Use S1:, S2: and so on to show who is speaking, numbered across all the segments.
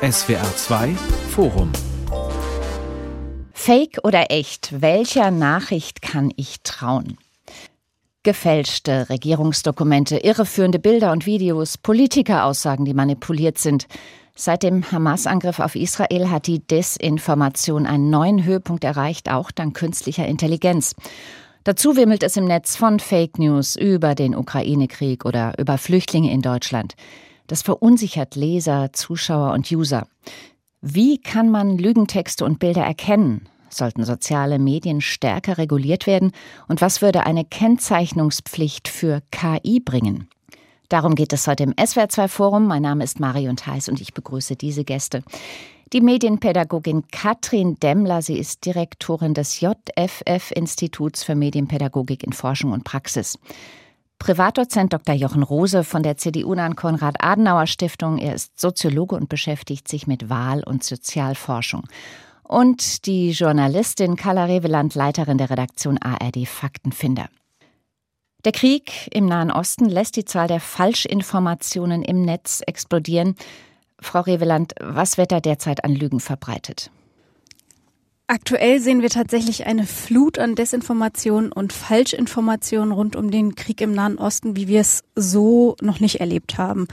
S1: SWR 2 Forum
S2: Fake oder echt? Welcher Nachricht kann ich trauen? Gefälschte Regierungsdokumente, irreführende Bilder und Videos, Politikeraussagen, die manipuliert sind. Seit dem Hamas-Angriff auf Israel hat die Desinformation einen neuen Höhepunkt erreicht, auch dank künstlicher Intelligenz. Dazu wimmelt es im Netz von Fake News über den Ukraine-Krieg oder über Flüchtlinge in Deutschland. Das verunsichert Leser, Zuschauer und User. Wie kann man Lügentexte und Bilder erkennen? Sollten soziale Medien stärker reguliert werden? Und was würde eine Kennzeichnungspflicht für KI bringen? Darum geht es heute im SWR2 Forum. Mein Name ist Marion Theis und ich begrüße diese Gäste. Die Medienpädagogin Katrin Demmler, sie ist Direktorin des JFF-Instituts für Medienpädagogik in Forschung und Praxis. Privatdozent Dr. Jochen Rose von der CDU-nahen Konrad-Adenauer-Stiftung. Er ist Soziologe und beschäftigt sich mit Wahl- und Sozialforschung und die Journalistin Carla Reveland, Leiterin der Redaktion ARD Faktenfinder. Der Krieg im Nahen Osten lässt die Zahl der Falschinformationen im Netz explodieren. Frau Reveland, was wird da derzeit an Lügen verbreitet?
S3: Aktuell sehen wir tatsächlich eine Flut an Desinformationen und Falschinformationen rund um den Krieg im Nahen Osten, wie wir es so noch nicht erlebt haben.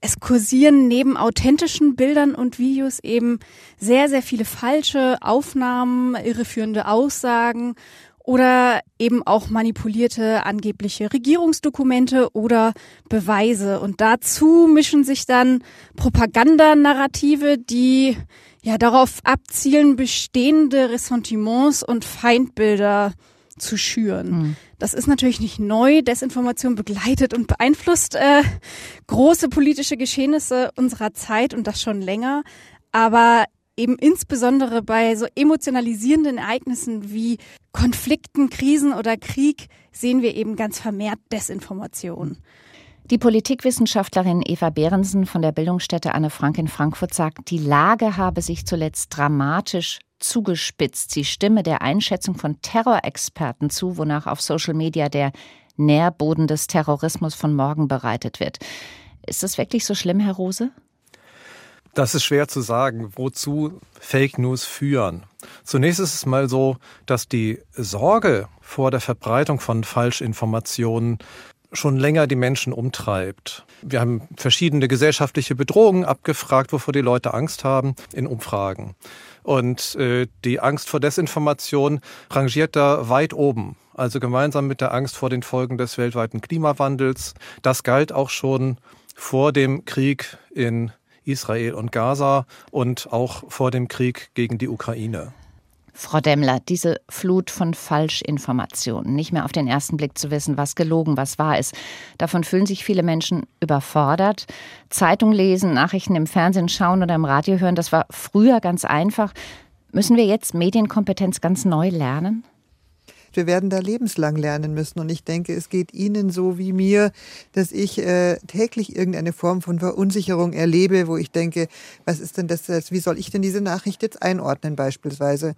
S3: Es kursieren neben authentischen Bildern und Videos eben sehr, sehr viele falsche Aufnahmen, irreführende Aussagen oder eben auch manipulierte angebliche Regierungsdokumente oder Beweise. Und dazu mischen sich dann Propagandanarrative, die ja darauf abzielen, bestehende Ressentiments und Feindbilder zu schüren. Mhm. Das ist natürlich nicht neu. Desinformation begleitet und beeinflusst äh, große politische Geschehnisse unserer Zeit und das schon länger. Aber eben insbesondere bei so emotionalisierenden Ereignissen wie Konflikten, Krisen oder Krieg sehen wir eben ganz vermehrt Desinformation.
S2: Die Politikwissenschaftlerin Eva Behrensen von der Bildungsstätte Anne Frank in Frankfurt sagt, die Lage habe sich zuletzt dramatisch zugespitzt. Sie stimme der Einschätzung von Terrorexperten zu, wonach auf Social Media der Nährboden des Terrorismus von morgen bereitet wird. Ist das wirklich so schlimm, Herr Rose?
S4: Das ist schwer zu sagen, wozu Fake News führen. Zunächst ist es mal so, dass die Sorge vor der Verbreitung von Falschinformationen schon länger die Menschen umtreibt. Wir haben verschiedene gesellschaftliche Bedrohungen abgefragt, wovor die Leute Angst haben in Umfragen. Und äh, die Angst vor Desinformation rangiert da weit oben. Also gemeinsam mit der Angst vor den Folgen des weltweiten Klimawandels. Das galt auch schon vor dem Krieg in Israel und Gaza und auch vor dem Krieg gegen die Ukraine.
S2: Frau Demmler, diese Flut von Falschinformationen, nicht mehr auf den ersten Blick zu wissen, was gelogen, was wahr ist, davon fühlen sich viele Menschen überfordert. Zeitung lesen, Nachrichten im Fernsehen schauen oder im Radio hören, das war früher ganz einfach. Müssen wir jetzt Medienkompetenz ganz neu lernen?
S5: Wir werden da lebenslang lernen müssen. Und ich denke, es geht Ihnen so wie mir, dass ich äh, täglich irgendeine Form von Verunsicherung erlebe, wo ich denke, was ist denn das, wie soll ich denn diese Nachricht jetzt einordnen beispielsweise?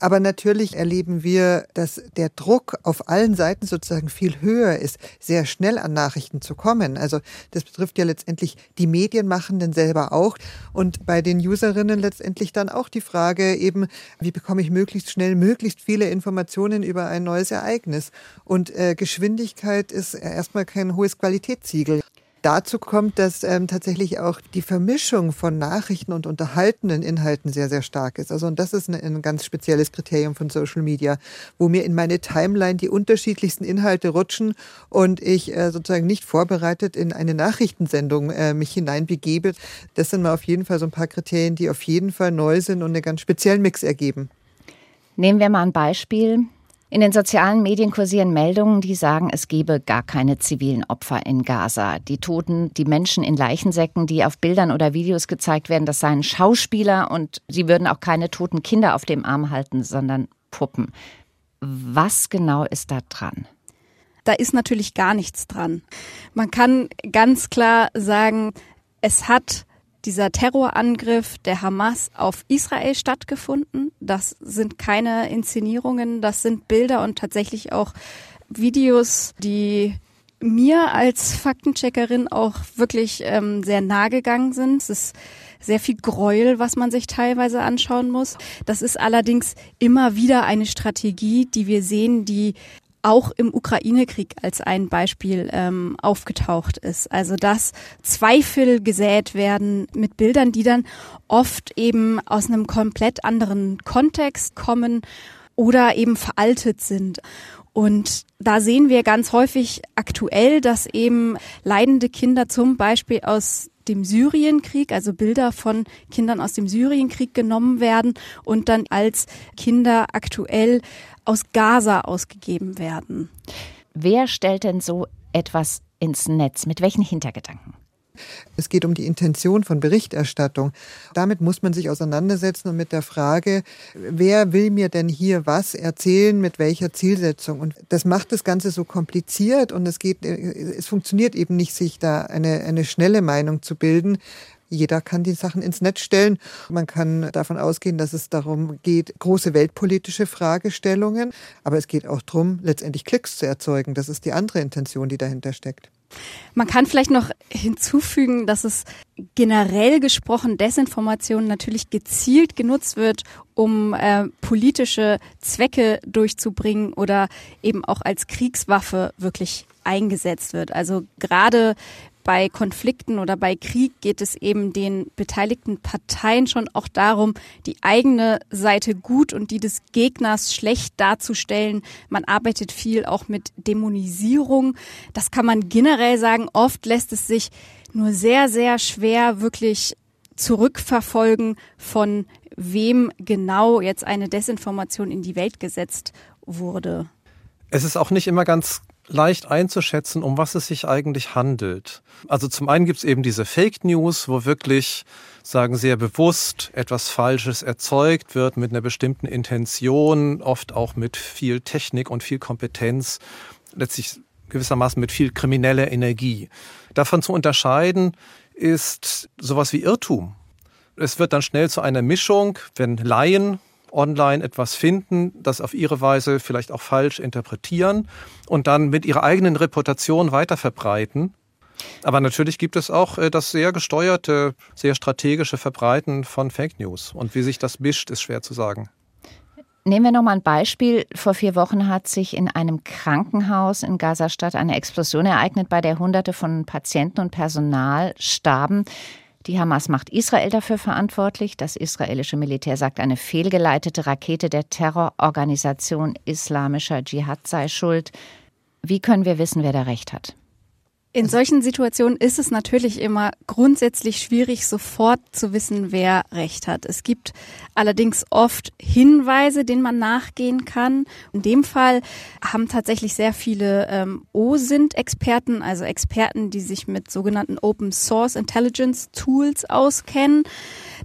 S5: Aber natürlich erleben wir, dass der Druck auf allen Seiten sozusagen viel höher ist, sehr schnell an Nachrichten zu kommen. Also das betrifft ja letztendlich die Medienmachenden selber auch und bei den Userinnen letztendlich dann auch die Frage eben, wie bekomme ich möglichst schnell möglichst viele Informationen über ein neues Ereignis? Und äh, Geschwindigkeit ist erstmal kein hohes Qualitätssiegel. Dazu kommt, dass ähm, tatsächlich auch die Vermischung von Nachrichten und unterhaltenen Inhalten sehr, sehr stark ist. Also und das ist ein, ein ganz spezielles Kriterium von Social Media, wo mir in meine Timeline die unterschiedlichsten Inhalte rutschen und ich äh, sozusagen nicht vorbereitet in eine Nachrichtensendung äh, mich hineinbegebe. Das sind mal auf jeden Fall so ein paar Kriterien, die auf jeden Fall neu sind und einen ganz speziellen Mix ergeben.
S2: Nehmen wir mal ein Beispiel. In den sozialen Medien kursieren Meldungen, die sagen, es gebe gar keine zivilen Opfer in Gaza. Die Toten, die Menschen in Leichensäcken, die auf Bildern oder Videos gezeigt werden, das seien Schauspieler und sie würden auch keine toten Kinder auf dem Arm halten, sondern Puppen. Was genau ist da dran?
S3: Da ist natürlich gar nichts dran. Man kann ganz klar sagen, es hat dieser Terrorangriff der Hamas auf Israel stattgefunden. Das sind keine Inszenierungen, das sind Bilder und tatsächlich auch Videos, die mir als Faktencheckerin auch wirklich ähm, sehr nahe gegangen sind. Es ist sehr viel Gräuel, was man sich teilweise anschauen muss. Das ist allerdings immer wieder eine Strategie, die wir sehen, die auch im Ukraine-Krieg als ein Beispiel ähm, aufgetaucht ist. Also dass Zweifel gesät werden mit Bildern, die dann oft eben aus einem komplett anderen Kontext kommen oder eben veraltet sind. Und da sehen wir ganz häufig aktuell, dass eben leidende Kinder zum Beispiel aus dem Syrienkrieg, also Bilder von Kindern aus dem Syrienkrieg genommen werden und dann als Kinder aktuell aus Gaza ausgegeben werden.
S2: Wer stellt denn so etwas ins Netz? Mit welchen Hintergedanken?
S5: Es geht um die Intention von Berichterstattung. Damit muss man sich auseinandersetzen und mit der Frage, wer will mir denn hier was erzählen, mit welcher Zielsetzung? Und das macht das Ganze so kompliziert und es geht, es funktioniert eben nicht, sich da eine, eine schnelle Meinung zu bilden, jeder kann die Sachen ins Netz stellen. Man kann davon ausgehen, dass es darum geht, große weltpolitische Fragestellungen. Aber es geht auch darum, letztendlich Klicks zu erzeugen. Das ist die andere Intention, die dahinter steckt.
S3: Man kann vielleicht noch hinzufügen, dass es generell gesprochen Desinformation natürlich gezielt genutzt wird, um äh, politische Zwecke durchzubringen oder eben auch als Kriegswaffe wirklich eingesetzt wird. Also gerade bei Konflikten oder bei Krieg geht es eben den beteiligten Parteien schon auch darum, die eigene Seite gut und die des Gegners schlecht darzustellen. Man arbeitet viel auch mit Dämonisierung. Das kann man generell sagen. Oft lässt es sich nur sehr, sehr schwer wirklich zurückverfolgen, von wem genau jetzt eine Desinformation in die Welt gesetzt wurde.
S4: Es ist auch nicht immer ganz leicht einzuschätzen, um was es sich eigentlich handelt. Also zum einen gibt es eben diese Fake News, wo wirklich sagen sehr bewusst etwas Falsches erzeugt wird mit einer bestimmten Intention, oft auch mit viel Technik und viel Kompetenz, letztlich gewissermaßen mit viel krimineller Energie. Davon zu unterscheiden ist sowas wie Irrtum. Es wird dann schnell zu einer Mischung, wenn Laien online etwas finden, das auf ihre Weise vielleicht auch falsch interpretieren und dann mit ihrer eigenen Reputation weiterverbreiten. Aber natürlich gibt es auch äh, das sehr gesteuerte, sehr strategische Verbreiten von Fake News. Und wie sich das mischt, ist schwer zu sagen.
S2: Nehmen wir nochmal ein Beispiel. Vor vier Wochen hat sich in einem Krankenhaus in Gazastadt eine Explosion ereignet, bei der Hunderte von Patienten und Personal starben. Die Hamas macht Israel dafür verantwortlich. Das israelische Militär sagt, eine fehlgeleitete Rakete der Terrororganisation Islamischer Dschihad sei schuld. Wie können wir wissen, wer da recht hat?
S3: In solchen Situationen ist es natürlich immer grundsätzlich schwierig, sofort zu wissen, wer Recht hat. Es gibt allerdings oft Hinweise, denen man nachgehen kann. In dem Fall haben tatsächlich sehr viele ähm, OSINT-Experten, also Experten, die sich mit sogenannten Open Source Intelligence Tools auskennen,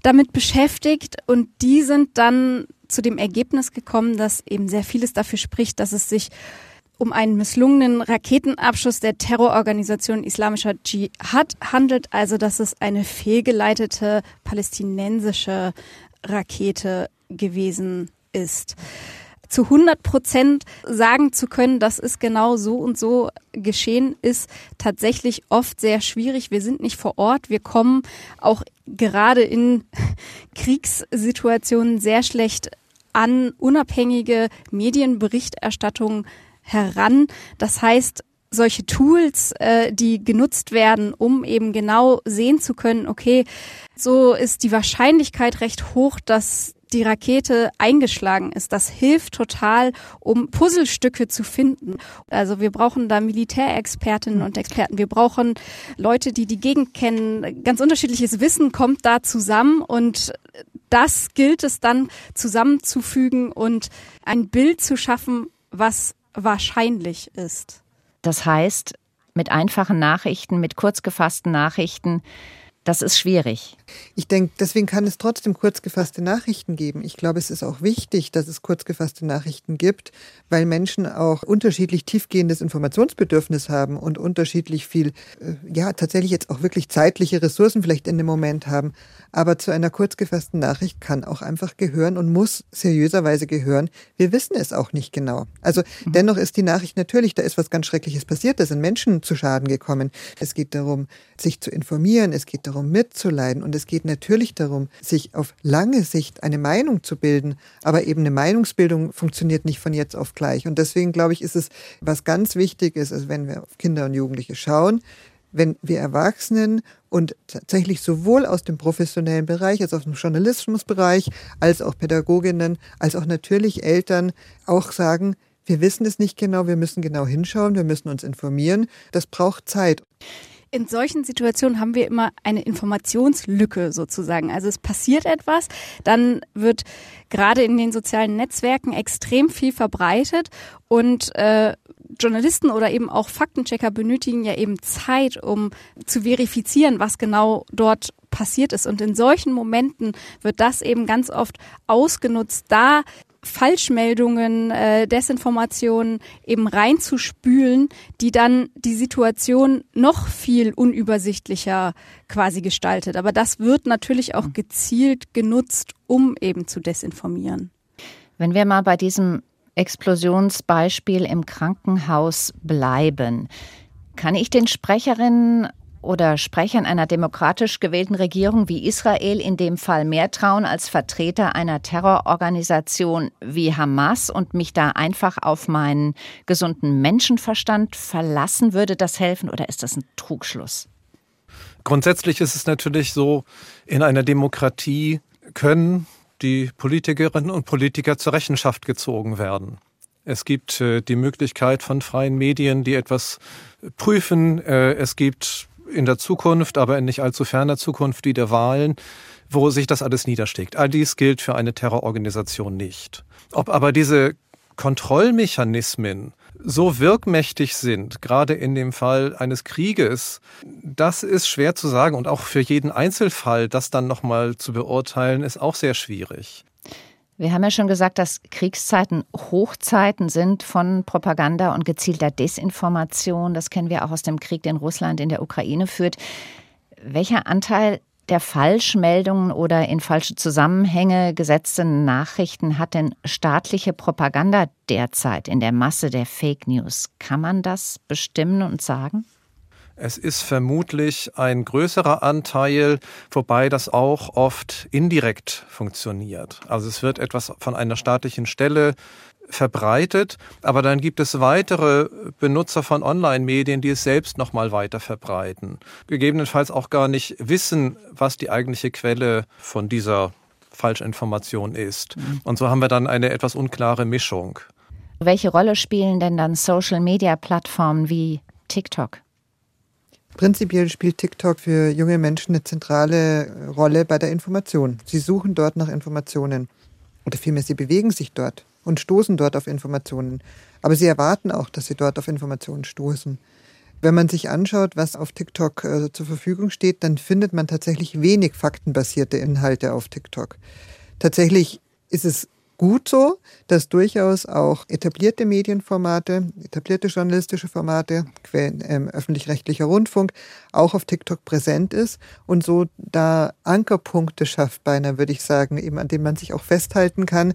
S3: damit beschäftigt. Und die sind dann zu dem Ergebnis gekommen, dass eben sehr vieles dafür spricht, dass es sich um einen misslungenen Raketenabschuss der Terrororganisation Islamischer Dschihad handelt, also dass es eine fehlgeleitete palästinensische Rakete gewesen ist. Zu 100 Prozent sagen zu können, dass es genau so und so geschehen ist, tatsächlich oft sehr schwierig. Wir sind nicht vor Ort. Wir kommen auch gerade in Kriegssituationen sehr schlecht an unabhängige Medienberichterstattung heran. Das heißt, solche Tools, äh, die genutzt werden, um eben genau sehen zu können, okay, so ist die Wahrscheinlichkeit recht hoch, dass die Rakete eingeschlagen ist. Das hilft total, um Puzzlestücke zu finden. Also wir brauchen da Militärexpertinnen und Experten. Wir brauchen Leute, die die Gegend kennen. Ganz unterschiedliches Wissen kommt da zusammen und das gilt es dann zusammenzufügen und ein Bild zu schaffen, was wahrscheinlich ist.
S2: Das heißt, mit einfachen Nachrichten, mit kurz gefassten Nachrichten, das ist schwierig.
S5: Ich denke, deswegen kann es trotzdem kurz gefasste Nachrichten geben. Ich glaube, es ist auch wichtig, dass es kurz gefasste Nachrichten gibt, weil Menschen auch unterschiedlich tiefgehendes Informationsbedürfnis haben und unterschiedlich viel, äh, ja, tatsächlich jetzt auch wirklich zeitliche Ressourcen vielleicht in dem Moment haben. Aber zu einer kurz gefassten Nachricht kann auch einfach gehören und muss seriöserweise gehören. Wir wissen es auch nicht genau. Also mhm. dennoch ist die Nachricht natürlich, da ist was ganz Schreckliches passiert, da sind Menschen zu Schaden gekommen. Es geht darum, sich zu informieren, es geht darum, mitzuleiden und es geht natürlich darum, sich auf lange Sicht eine Meinung zu bilden. Aber eben eine Meinungsbildung funktioniert nicht von jetzt auf gleich. Und deswegen glaube ich, ist es was ganz wichtig ist, also wenn wir auf Kinder und Jugendliche schauen, wenn wir Erwachsenen und tatsächlich sowohl aus dem professionellen Bereich als auch aus dem Journalismusbereich, als auch Pädagoginnen, als auch natürlich Eltern auch sagen, wir wissen es nicht genau, wir müssen genau hinschauen, wir müssen uns informieren. Das braucht Zeit.
S3: In solchen Situationen haben wir immer eine Informationslücke sozusagen. Also es passiert etwas, dann wird gerade in den sozialen Netzwerken extrem viel verbreitet und äh, Journalisten oder eben auch Faktenchecker benötigen ja eben Zeit, um zu verifizieren, was genau dort passiert ist. Und in solchen Momenten wird das eben ganz oft ausgenutzt, da Falschmeldungen, äh, Desinformationen eben reinzuspülen, die dann die Situation noch viel unübersichtlicher quasi gestaltet. Aber das wird natürlich auch gezielt genutzt, um eben zu desinformieren.
S2: Wenn wir mal bei diesem Explosionsbeispiel im Krankenhaus bleiben. Kann ich den Sprecherinnen oder Sprechern einer demokratisch gewählten Regierung wie Israel in dem Fall mehr trauen als Vertreter einer Terrororganisation wie Hamas und mich da einfach auf meinen gesunden Menschenverstand verlassen? Würde das helfen oder ist das ein Trugschluss?
S4: Grundsätzlich ist es natürlich so, in einer Demokratie können die Politikerinnen und Politiker zur Rechenschaft gezogen werden. Es gibt äh, die Möglichkeit von freien Medien, die etwas prüfen. Äh, es gibt in der Zukunft, aber in nicht allzu ferner Zukunft, die der Wahlen, wo sich das alles niederschlägt. All dies gilt für eine Terrororganisation nicht. Ob aber diese Kontrollmechanismen so wirkmächtig sind, gerade in dem Fall eines Krieges, das ist schwer zu sagen und auch für jeden Einzelfall das dann nochmal zu beurteilen, ist auch sehr schwierig.
S2: Wir haben ja schon gesagt, dass Kriegszeiten Hochzeiten sind von Propaganda und gezielter Desinformation. Das kennen wir auch aus dem Krieg, den Russland in der Ukraine führt. Welcher Anteil der Falschmeldungen oder in falsche Zusammenhänge gesetzte Nachrichten hat denn staatliche Propaganda derzeit in der Masse der Fake News? Kann man das bestimmen und sagen?
S4: Es ist vermutlich ein größerer Anteil, wobei das auch oft indirekt funktioniert. Also es wird etwas von einer staatlichen Stelle verbreitet, aber dann gibt es weitere Benutzer von Online-Medien, die es selbst nochmal weiter verbreiten. Gegebenenfalls auch gar nicht wissen, was die eigentliche Quelle von dieser Falschinformation ist. Mhm. Und so haben wir dann eine etwas unklare Mischung.
S2: Welche Rolle spielen denn dann Social-Media-Plattformen wie TikTok?
S5: Prinzipiell spielt TikTok für junge Menschen eine zentrale Rolle bei der Information. Sie suchen dort nach Informationen. Oder vielmehr, sie bewegen sich dort und stoßen dort auf Informationen. Aber sie erwarten auch, dass sie dort auf Informationen stoßen. Wenn man sich anschaut, was auf TikTok äh, zur Verfügung steht, dann findet man tatsächlich wenig faktenbasierte Inhalte auf TikTok. Tatsächlich ist es gut so, dass durchaus auch etablierte Medienformate, etablierte journalistische Formate, ähm, öffentlich-rechtlicher Rundfunk auch auf TikTok präsent ist und so da Ankerpunkte schafft, beinahe würde ich sagen, eben an denen man sich auch festhalten kann,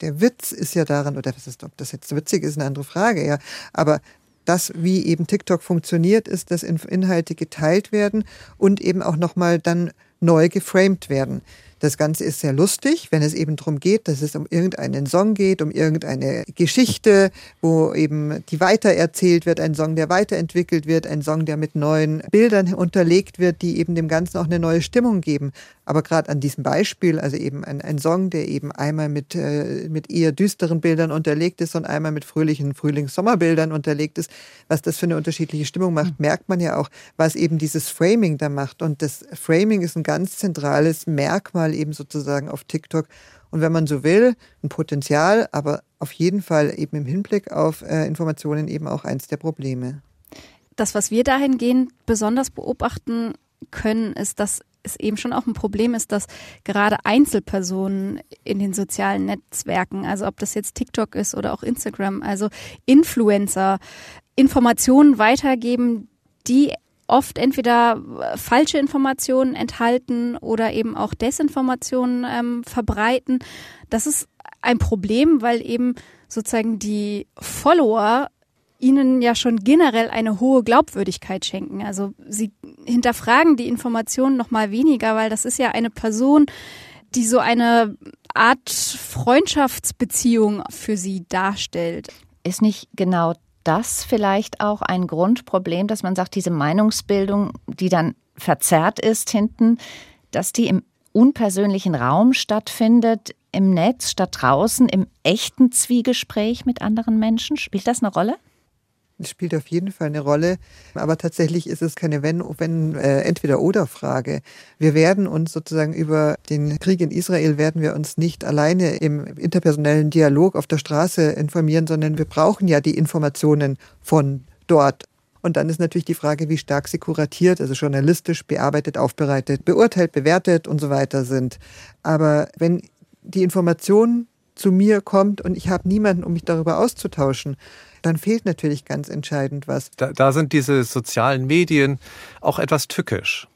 S5: der Witz ist ja daran, oder was ist, ob das jetzt witzig ist, eine andere Frage, ja. Aber das, wie eben TikTok funktioniert, ist, dass Inhalte geteilt werden und eben auch nochmal dann neu geframed werden. Das Ganze ist sehr lustig, wenn es eben darum geht, dass es um irgendeinen Song geht, um irgendeine Geschichte, wo eben die weitererzählt wird, ein Song, der weiterentwickelt wird, ein Song, der mit neuen Bildern unterlegt wird, die eben dem Ganzen auch eine neue Stimmung geben. Aber gerade an diesem Beispiel, also eben ein, ein Song, der eben einmal mit, äh, mit eher düsteren Bildern unterlegt ist und einmal mit fröhlichen Frühlings-Sommerbildern unterlegt ist, was das für eine unterschiedliche Stimmung macht, mhm. merkt man ja auch, was eben dieses Framing da macht. Und das Framing ist ein ganz zentrales Merkmal eben sozusagen auf TikTok. Und wenn man so will, ein Potenzial, aber auf jeden Fall eben im Hinblick auf äh, Informationen eben auch eins der Probleme.
S3: Das, was wir dahingehend besonders beobachten, können, ist, dass es eben schon auch ein Problem ist, dass gerade Einzelpersonen in den sozialen Netzwerken, also ob das jetzt TikTok ist oder auch Instagram, also Influencer, Informationen weitergeben, die oft entweder falsche Informationen enthalten oder eben auch Desinformationen ähm, verbreiten. Das ist ein Problem, weil eben sozusagen die Follower ihnen ja schon generell eine hohe Glaubwürdigkeit schenken. Also sie hinterfragen die Informationen noch mal weniger, weil das ist ja eine Person, die so eine Art Freundschaftsbeziehung für sie darstellt.
S2: Ist nicht genau das vielleicht auch ein Grundproblem, dass man sagt, diese Meinungsbildung, die dann verzerrt ist hinten, dass die im unpersönlichen Raum stattfindet, im Netz statt draußen, im echten Zwiegespräch mit anderen Menschen? Spielt das eine Rolle?
S5: Spielt auf jeden Fall eine Rolle, aber tatsächlich ist es keine wenn, wenn äh, entweder oder Frage. Wir werden uns sozusagen über den Krieg in Israel werden wir uns nicht alleine im interpersonellen Dialog auf der Straße informieren, sondern wir brauchen ja die Informationen von dort. Und dann ist natürlich die Frage, wie stark sie kuratiert, also journalistisch bearbeitet, aufbereitet, beurteilt, bewertet und so weiter sind. Aber wenn die Information zu mir kommt und ich habe niemanden, um mich darüber auszutauschen, dann fehlt natürlich ganz entscheidend was.
S4: Da, da sind diese sozialen Medien auch etwas tückisch.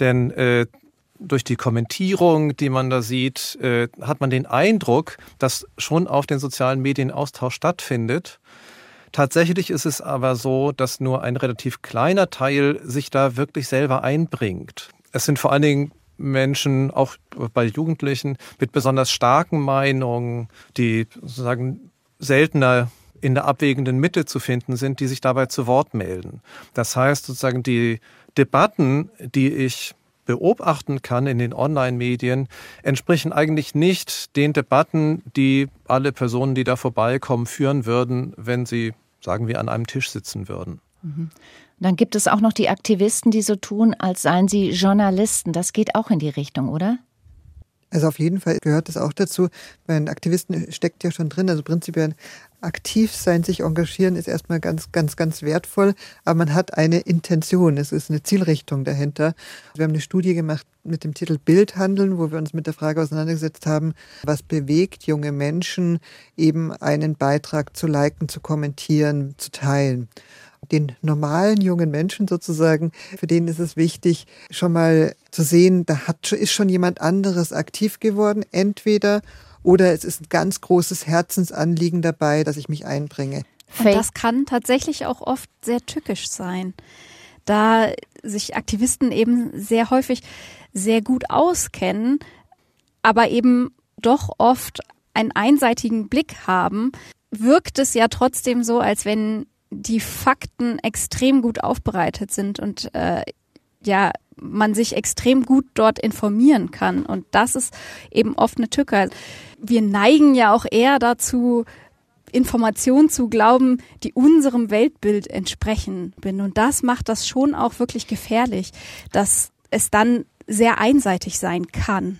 S4: Denn äh, durch die Kommentierung, die man da sieht, äh, hat man den Eindruck, dass schon auf den sozialen Medien Austausch stattfindet. Tatsächlich ist es aber so, dass nur ein relativ kleiner Teil sich da wirklich selber einbringt. Es sind vor allen Dingen Menschen, auch bei Jugendlichen, mit besonders starken Meinungen, die sozusagen seltener in der abwägenden Mitte zu finden sind, die sich dabei zu Wort melden. Das heißt sozusagen die Debatten, die ich beobachten kann in den Online-Medien, entsprechen eigentlich nicht den Debatten, die alle Personen, die da vorbeikommen, führen würden, wenn sie, sagen wir, an einem Tisch sitzen würden.
S2: Mhm. Dann gibt es auch noch die Aktivisten, die so tun, als seien sie Journalisten. Das geht auch in die Richtung, oder?
S5: Also auf jeden Fall gehört das auch dazu. Bei den Aktivisten steckt ja schon drin, also prinzipiell aktiv sein, sich engagieren ist erstmal ganz, ganz, ganz wertvoll, aber man hat eine Intention, es ist eine Zielrichtung dahinter. Wir haben eine Studie gemacht mit dem Titel Bildhandeln, wo wir uns mit der Frage auseinandergesetzt haben, was bewegt junge Menschen, eben einen Beitrag zu liken, zu kommentieren, zu teilen. Den normalen jungen Menschen sozusagen, für denen ist es wichtig, schon mal zu sehen, da hat, ist schon jemand anderes aktiv geworden, entweder oder es ist ein ganz großes Herzensanliegen dabei, dass ich mich einbringe.
S3: Und das kann tatsächlich auch oft sehr tückisch sein, da sich Aktivisten eben sehr häufig sehr gut auskennen, aber eben doch oft einen einseitigen Blick haben, wirkt es ja trotzdem so, als wenn die Fakten extrem gut aufbereitet sind und äh, ja, man sich extrem gut dort informieren kann. Und das ist eben oft eine Tücke. Wir neigen ja auch eher dazu, Informationen zu glauben, die unserem Weltbild entsprechen. Und das macht das schon auch wirklich gefährlich, dass es dann sehr einseitig sein kann.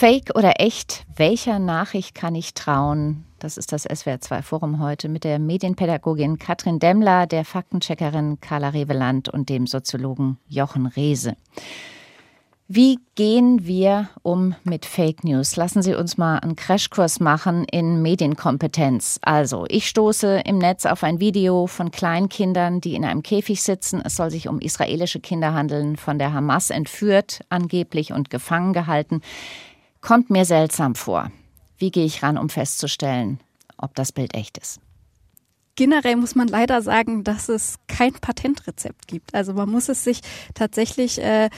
S2: Fake oder echt? Welcher Nachricht kann ich trauen? Das ist das SWR2 Forum heute mit der Medienpädagogin Katrin Demmler, der Faktencheckerin Carla Reveland und dem Soziologen Jochen Rehse. Wie gehen wir um mit Fake News? Lassen Sie uns mal einen Crashkurs machen in Medienkompetenz. Also, ich stoße im Netz auf ein Video von Kleinkindern, die in einem Käfig sitzen. Es soll sich um israelische Kinder handeln, von der Hamas entführt, angeblich und gefangen gehalten kommt mir seltsam vor. Wie gehe ich ran, um festzustellen, ob das Bild echt ist?
S3: Generell muss man leider sagen, dass es kein Patentrezept gibt. Also man muss es sich tatsächlich äh,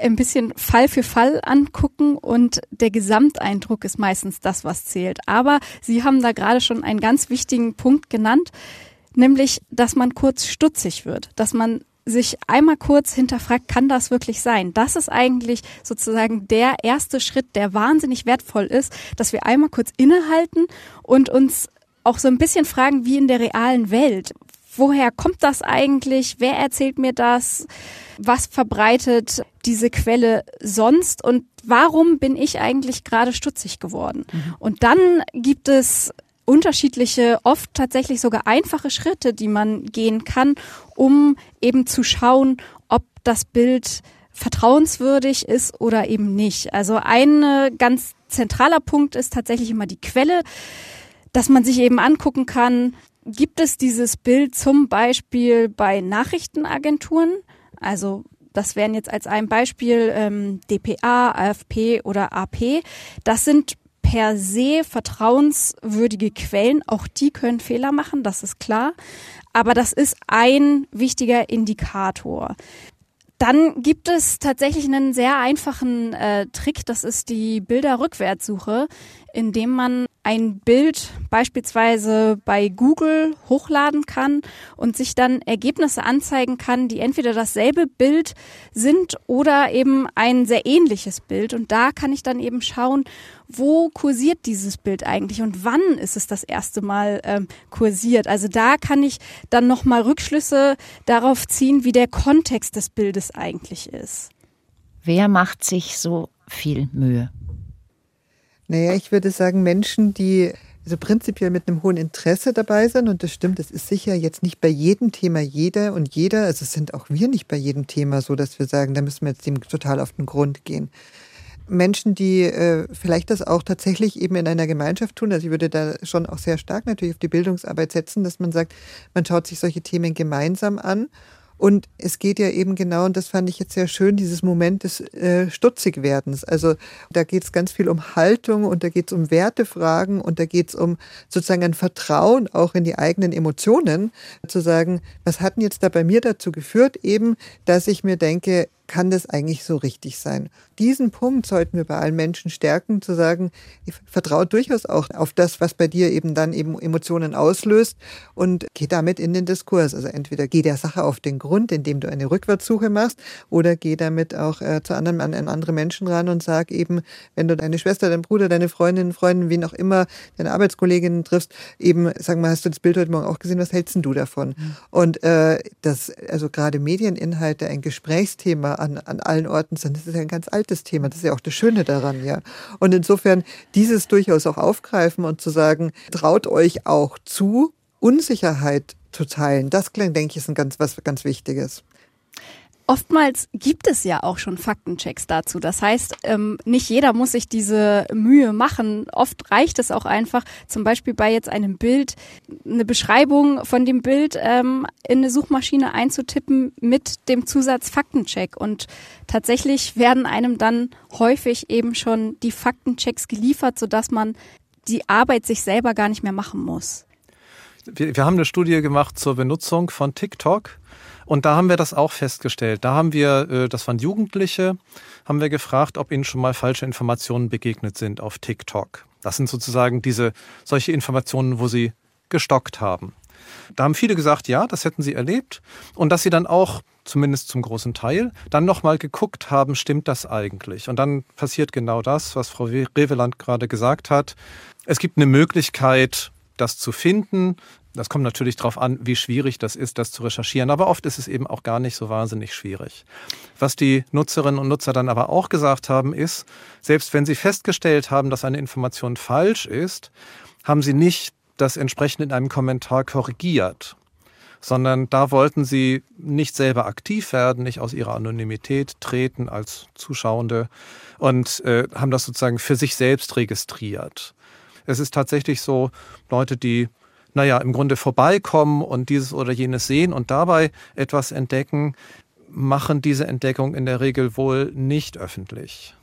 S3: ein bisschen Fall für Fall angucken und der Gesamteindruck ist meistens das, was zählt. Aber Sie haben da gerade schon einen ganz wichtigen Punkt genannt, nämlich, dass man kurz stutzig wird, dass man sich einmal kurz hinterfragt, kann das wirklich sein? Das ist eigentlich sozusagen der erste Schritt, der wahnsinnig wertvoll ist, dass wir einmal kurz innehalten und uns auch so ein bisschen fragen, wie in der realen Welt. Woher kommt das eigentlich? Wer erzählt mir das? Was verbreitet diese Quelle sonst? Und warum bin ich eigentlich gerade stutzig geworden? Mhm. Und dann gibt es unterschiedliche, oft tatsächlich sogar einfache Schritte, die man gehen kann, um eben zu schauen, ob das Bild vertrauenswürdig ist oder eben nicht. Also ein ganz zentraler Punkt ist tatsächlich immer die Quelle, dass man sich eben angucken kann, gibt es dieses Bild zum Beispiel bei Nachrichtenagenturen? Also das wären jetzt als ein Beispiel ähm, DPA, AFP oder AP. Das sind per se vertrauenswürdige Quellen. Auch die können Fehler machen, das ist klar. Aber das ist ein wichtiger Indikator. Dann gibt es tatsächlich einen sehr einfachen äh, Trick, das ist die Bilderrückwärtssuche, indem man ein Bild beispielsweise bei Google hochladen kann und sich dann Ergebnisse anzeigen kann, die entweder dasselbe Bild sind oder eben ein sehr ähnliches Bild. Und da kann ich dann eben schauen, wo kursiert dieses Bild eigentlich und wann ist es das erste Mal ähm, kursiert. Also da kann ich dann nochmal Rückschlüsse darauf ziehen, wie der Kontext des Bildes eigentlich ist.
S2: Wer macht sich so viel Mühe?
S5: Naja, ich würde sagen, Menschen, die also prinzipiell mit einem hohen Interesse dabei sind. Und das stimmt, es ist sicher jetzt nicht bei jedem Thema jeder und jeder. Also es sind auch wir nicht bei jedem Thema so, dass wir sagen, da müssen wir jetzt dem total auf den Grund gehen. Menschen, die äh, vielleicht das auch tatsächlich eben in einer Gemeinschaft tun. Also ich würde da schon auch sehr stark natürlich auf die Bildungsarbeit setzen, dass man sagt, man schaut sich solche Themen gemeinsam an und es geht ja eben genau, und das fand ich jetzt sehr schön, dieses Moment des äh, Stutzigwerdens. Also da geht es ganz viel um Haltung und da geht es um Wertefragen und da geht es um sozusagen ein Vertrauen auch in die eigenen Emotionen, zu sagen, was hat denn jetzt da bei mir dazu geführt, eben, dass ich mir denke, kann das eigentlich so richtig sein? Diesen Punkt sollten wir bei allen Menschen stärken, zu sagen, ich vertraue durchaus auch auf das, was bei dir eben dann eben Emotionen auslöst und geh damit in den Diskurs. Also entweder geh der Sache auf den Grund, indem du eine Rückwärtssuche machst, oder geh damit auch äh, zu anderen, an, an andere Menschen ran und sag eben, wenn du deine Schwester, deinen Bruder, deine Freundin, Freundin, wen auch immer, deine Arbeitskolleginnen triffst, eben, sag mal, hast du das Bild heute Morgen auch gesehen, was hältst denn du davon? Mhm. Und äh, das, also gerade Medieninhalte, ein Gesprächsthema, an, an allen Orten sind. Das ist ja ein ganz altes Thema. Das ist ja auch das Schöne daran, ja. Und insofern dieses durchaus auch aufgreifen und zu sagen, traut euch auch zu, Unsicherheit zu teilen. Das, denke ich, ist ein ganz, was ganz Wichtiges.
S3: Oftmals gibt es ja auch schon Faktenchecks dazu. Das heißt, ähm, nicht jeder muss sich diese Mühe machen. Oft reicht es auch einfach, zum Beispiel bei jetzt einem Bild, eine Beschreibung von dem Bild ähm, in eine Suchmaschine einzutippen mit dem Zusatz Faktencheck. Und tatsächlich werden einem dann häufig eben schon die Faktenchecks geliefert, sodass man die Arbeit sich selber gar nicht mehr machen muss.
S4: Wir, wir haben eine Studie gemacht zur Benutzung von TikTok und da haben wir das auch festgestellt. Da haben wir, äh, das waren Jugendliche, haben wir gefragt, ob ihnen schon mal falsche Informationen begegnet sind auf TikTok. Das sind sozusagen diese, solche Informationen, wo sie gestockt haben. Da haben viele gesagt, ja, das hätten sie erlebt und dass sie dann auch zumindest zum großen Teil, dann nochmal geguckt haben, stimmt das eigentlich? Und dann passiert genau das, was Frau Reveland gerade gesagt hat. Es gibt eine Möglichkeit, das zu finden. Das kommt natürlich darauf an, wie schwierig das ist, das zu recherchieren. Aber oft ist es eben auch gar nicht so wahnsinnig schwierig. Was die Nutzerinnen und Nutzer dann aber auch gesagt haben, ist, selbst wenn sie festgestellt haben, dass eine Information falsch ist, haben sie nicht das entsprechend in einem Kommentar korrigiert, sondern da wollten sie nicht selber aktiv werden, nicht aus ihrer Anonymität treten als Zuschauende und äh, haben das sozusagen für sich selbst registriert. Es ist tatsächlich so, Leute, die naja, im Grunde vorbeikommen und dieses oder jenes sehen und dabei etwas entdecken, machen diese Entdeckung in der Regel wohl nicht öffentlich.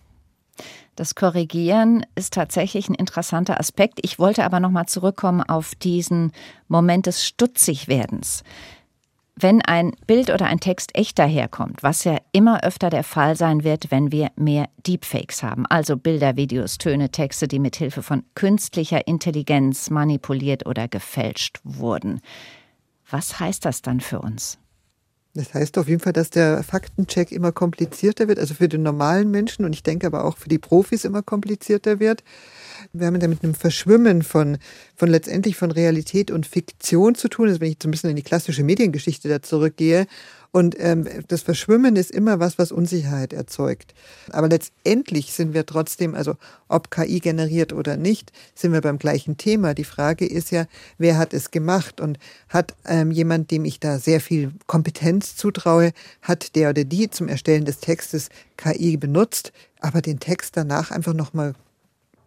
S2: Das Korrigieren ist tatsächlich ein interessanter Aspekt. Ich wollte aber noch mal zurückkommen auf diesen Moment des Stutzigwerdens wenn ein Bild oder ein Text echt daherkommt, was ja immer öfter der Fall sein wird, wenn wir mehr Deepfakes haben, also Bilder, Videos, Töne, Texte, die mit Hilfe von künstlicher Intelligenz manipuliert oder gefälscht wurden. Was heißt das dann für uns?
S5: Das heißt auf jeden Fall, dass der Faktencheck immer komplizierter wird, also für den normalen Menschen und ich denke aber auch für die Profis immer komplizierter wird. Wir haben ja mit einem Verschwimmen von, von letztendlich von Realität und Fiktion zu tun. Also wenn ich so ein bisschen in die klassische Mediengeschichte da zurückgehe. Und ähm, das Verschwimmen ist immer was, was Unsicherheit erzeugt. Aber letztendlich sind wir trotzdem, also ob KI generiert oder nicht, sind wir beim gleichen Thema. Die Frage ist ja, wer hat es gemacht und hat ähm, jemand, dem ich da sehr viel Kompetenz zutraue, hat der oder die zum Erstellen des Textes KI benutzt, aber den Text danach einfach nochmal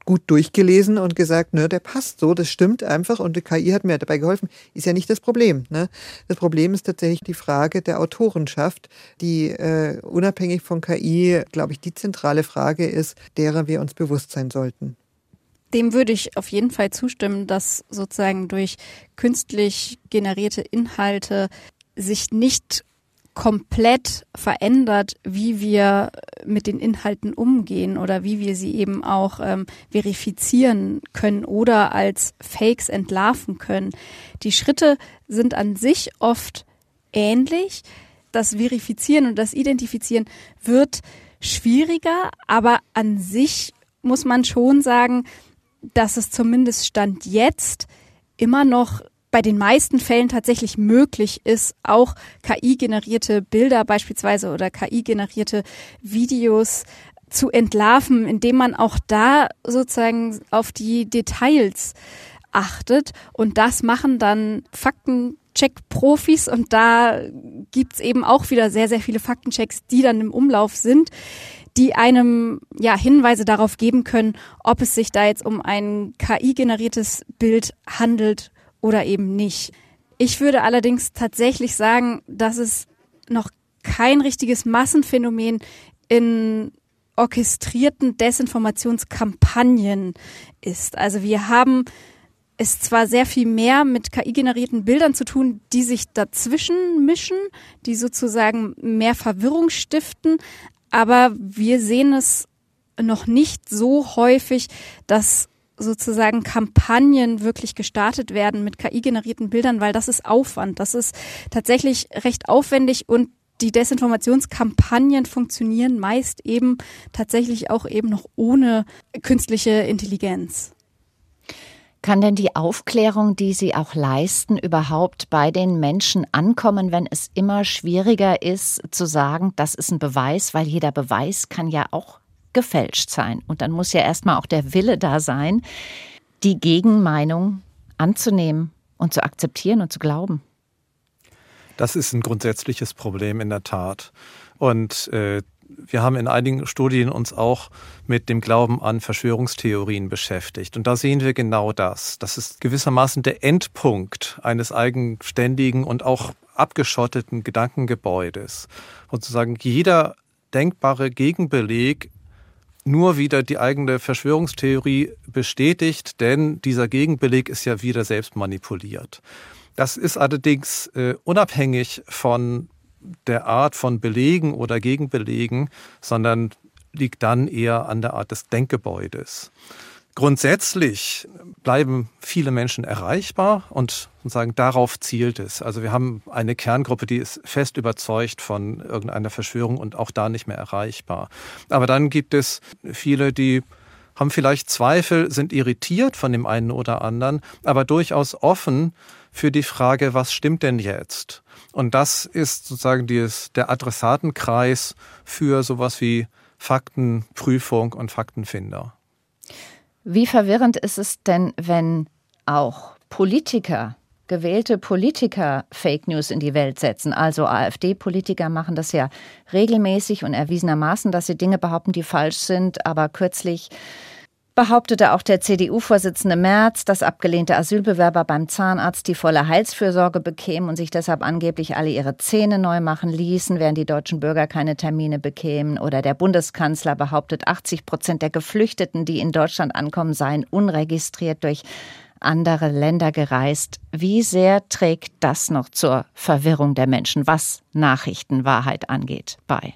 S5: gut durchgelesen und gesagt, ne, der passt so, das stimmt einfach und die KI hat mir dabei geholfen, ist ja nicht das Problem. Ne? Das Problem ist tatsächlich die Frage der Autorenschaft, die äh, unabhängig von KI, glaube ich, die zentrale Frage ist, derer wir uns bewusst sein sollten.
S3: Dem würde ich auf jeden Fall zustimmen, dass sozusagen durch künstlich generierte Inhalte sich nicht komplett verändert, wie wir mit den Inhalten umgehen oder wie wir sie eben auch ähm, verifizieren können oder als Fakes entlarven können. Die Schritte sind an sich oft ähnlich. Das Verifizieren und das Identifizieren wird schwieriger, aber an sich muss man schon sagen, dass es zumindest Stand jetzt immer noch bei den meisten Fällen tatsächlich möglich ist, auch KI-generierte Bilder beispielsweise oder KI-generierte Videos zu entlarven, indem man auch da sozusagen auf die Details achtet. Und das machen dann Faktencheck-Profis und da gibt's eben auch wieder sehr, sehr viele Faktenchecks, die dann im Umlauf sind die einem ja Hinweise darauf geben können, ob es sich da jetzt um ein KI-generiertes Bild handelt oder eben nicht. Ich würde allerdings tatsächlich sagen, dass es noch kein richtiges Massenphänomen in orchestrierten Desinformationskampagnen ist. Also wir haben es zwar sehr viel mehr mit KI-generierten Bildern zu tun, die sich dazwischen mischen, die sozusagen mehr Verwirrung stiften, aber wir sehen es noch nicht so häufig, dass sozusagen Kampagnen wirklich gestartet werden mit KI-generierten Bildern, weil das ist Aufwand. Das ist tatsächlich recht aufwendig und die Desinformationskampagnen funktionieren meist eben tatsächlich auch eben noch ohne künstliche Intelligenz.
S2: Kann denn die Aufklärung, die Sie auch leisten, überhaupt bei den Menschen ankommen, wenn es immer schwieriger ist zu sagen, das ist ein Beweis, weil jeder Beweis kann ja auch gefälscht sein. Und dann muss ja erstmal auch der Wille da sein, die Gegenmeinung anzunehmen und zu akzeptieren und zu glauben.
S4: Das ist ein grundsätzliches Problem in der Tat. Und äh, wir haben in einigen Studien uns auch mit dem Glauben an Verschwörungstheorien beschäftigt. Und da sehen wir genau das. Das ist gewissermaßen der Endpunkt eines eigenständigen und auch abgeschotteten Gedankengebäudes. Sozusagen jeder denkbare Gegenbeleg nur wieder die eigene Verschwörungstheorie bestätigt, denn dieser Gegenbeleg ist ja wieder selbst manipuliert. Das ist allerdings äh, unabhängig von der Art von Belegen oder Gegenbelegen, sondern liegt dann eher an der Art des Denkgebäudes. Grundsätzlich bleiben viele Menschen erreichbar und sagen, darauf zielt es. Also wir haben eine Kerngruppe, die ist fest überzeugt von irgendeiner Verschwörung und auch da nicht mehr erreichbar. Aber dann gibt es viele, die haben vielleicht Zweifel, sind irritiert von dem einen oder anderen, aber durchaus offen für die Frage, was stimmt denn jetzt? Und das ist sozusagen dieses, der Adressatenkreis für sowas wie Faktenprüfung und Faktenfinder.
S2: Wie verwirrend ist es denn, wenn auch Politiker, gewählte Politiker Fake News in die Welt setzen? Also AfD-Politiker machen das ja regelmäßig und erwiesenermaßen, dass sie Dinge behaupten, die falsch sind. Aber kürzlich behauptete auch der CDU-Vorsitzende Merz, dass abgelehnte Asylbewerber beim Zahnarzt die volle Heilsfürsorge bekämen und sich deshalb angeblich alle ihre Zähne neu machen ließen, während die deutschen Bürger keine Termine bekämen. Oder der Bundeskanzler behauptet, 80 Prozent der Geflüchteten, die in Deutschland ankommen, seien unregistriert durch andere Länder gereist. Wie sehr trägt das noch zur Verwirrung der Menschen, was Nachrichtenwahrheit angeht, bei?